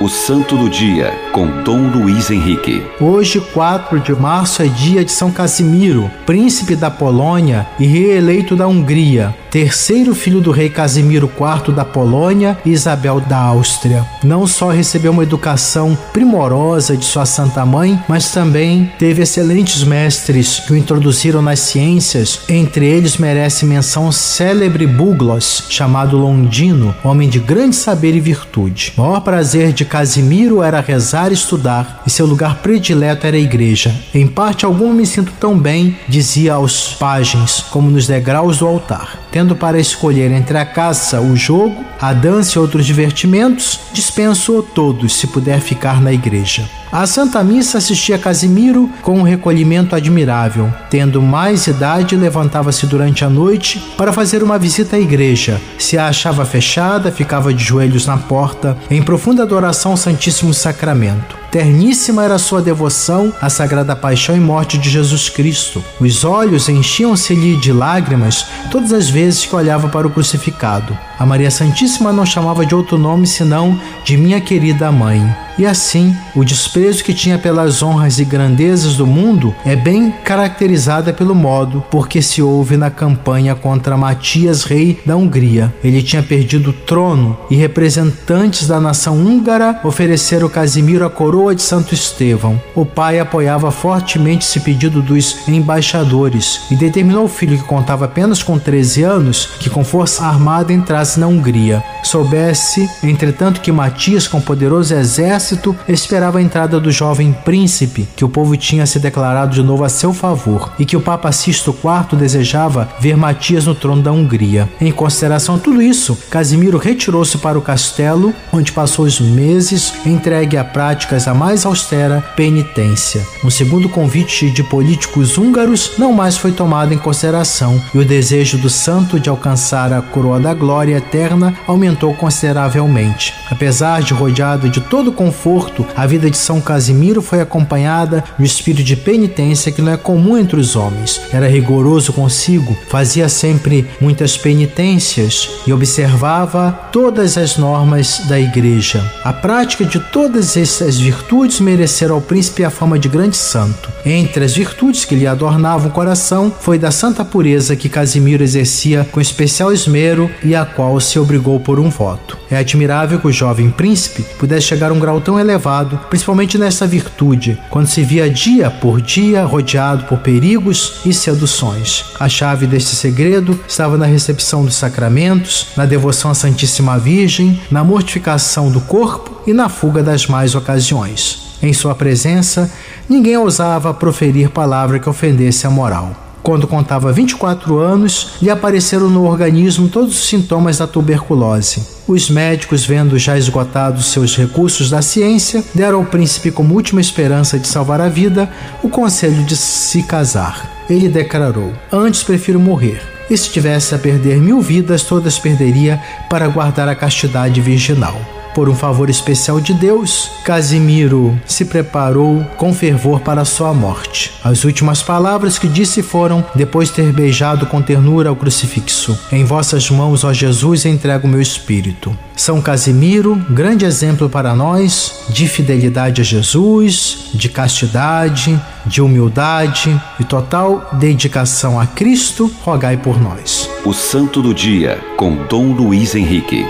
O Santo do Dia, com Dom Luiz Henrique. Hoje, 4 de março, é dia de São Casimiro, príncipe da Polônia e reeleito da Hungria, terceiro filho do rei Casimiro IV da Polônia e Isabel da Áustria. Não só recebeu uma educação primorosa de sua santa mãe, mas também teve excelentes mestres que o introduziram nas ciências. Entre eles merece menção o célebre Buglos, chamado Londino, homem de grande saber e virtude. O maior prazer de Casimiro era rezar e estudar, e seu lugar predileto era a igreja. Em parte alguma me sinto tão bem, dizia aos pajens, como nos degraus do altar. Tendo para escolher entre a caça, o jogo, a dança e outros divertimentos, dispenso todos se puder ficar na igreja. A Santa Missa assistia Casimiro com um recolhimento admirável. Tendo mais idade, levantava-se durante a noite para fazer uma visita à igreja. Se a achava fechada, ficava de joelhos na porta, em profunda adoração ao Santíssimo Sacramento. Terníssima era sua devoção à sagrada paixão e morte de Jesus Cristo. Os olhos enchiam-se-lhe de lágrimas todas as vezes que olhava para o crucificado. A Maria Santíssima não chamava de outro nome senão de minha querida mãe. E assim, o desprezo que tinha pelas honras e grandezas do mundo é bem caracterizada pelo modo porque se houve na campanha contra Matias, rei da Hungria. Ele tinha perdido o trono e representantes da nação húngara ofereceram Casimiro a coroa de Santo Estevão. O pai apoiava fortemente esse pedido dos embaixadores e determinou ao filho que contava apenas com 13 anos que com força armada entrasse na Hungria. Soubesse, entretanto, que Matias, com poderoso exército, esperava a entrada do jovem príncipe, que o povo tinha se declarado de novo a seu favor, e que o Papa Sisto IV desejava ver Matias no trono da Hungria. Em consideração a tudo isso, Casimiro retirou-se para o castelo, onde passou os meses entregue a práticas a mais austera penitência. Um segundo convite de políticos húngaros não mais foi tomado em consideração, e o desejo do santo de alcançar a coroa da glória eterna aumentou consideravelmente. Apesar de rodeado de todo conforto, a vida de São Casimiro foi acompanhada do espírito de penitência que não é comum entre os homens. Era rigoroso consigo, fazia sempre muitas penitências e observava todas as normas da igreja. A prática de todas essas virtudes mereceu ao príncipe a fama de grande santo. Entre as virtudes que lhe adornavam o coração foi da santa pureza que Casimiro exercia com especial esmero e a qual se obrigou por um voto. É admirável que o jovem príncipe pudesse chegar a um grau tão elevado, principalmente nessa virtude, quando se via dia por dia rodeado por perigos e seduções. A chave deste segredo estava na recepção dos sacramentos, na devoção à Santíssima Virgem, na mortificação do corpo e na fuga das más ocasiões. Em sua presença, ninguém ousava proferir palavra que ofendesse a moral. Quando contava 24 anos, lhe apareceram no organismo todos os sintomas da tuberculose. Os médicos, vendo já esgotados seus recursos da ciência, deram ao príncipe, como última esperança de salvar a vida, o conselho de se casar. Ele declarou: Antes prefiro morrer. E se tivesse a perder mil vidas, todas perderia para guardar a castidade virginal por um favor especial de Deus, Casimiro se preparou com fervor para sua morte. As últimas palavras que disse foram, depois de ter beijado com ternura o crucifixo: Em vossas mãos, ó Jesus, entrego meu espírito. São Casimiro, grande exemplo para nós de fidelidade a Jesus, de castidade, de humildade e total dedicação a Cristo, rogai por nós. O Santo do Dia, com Dom Luiz Henrique.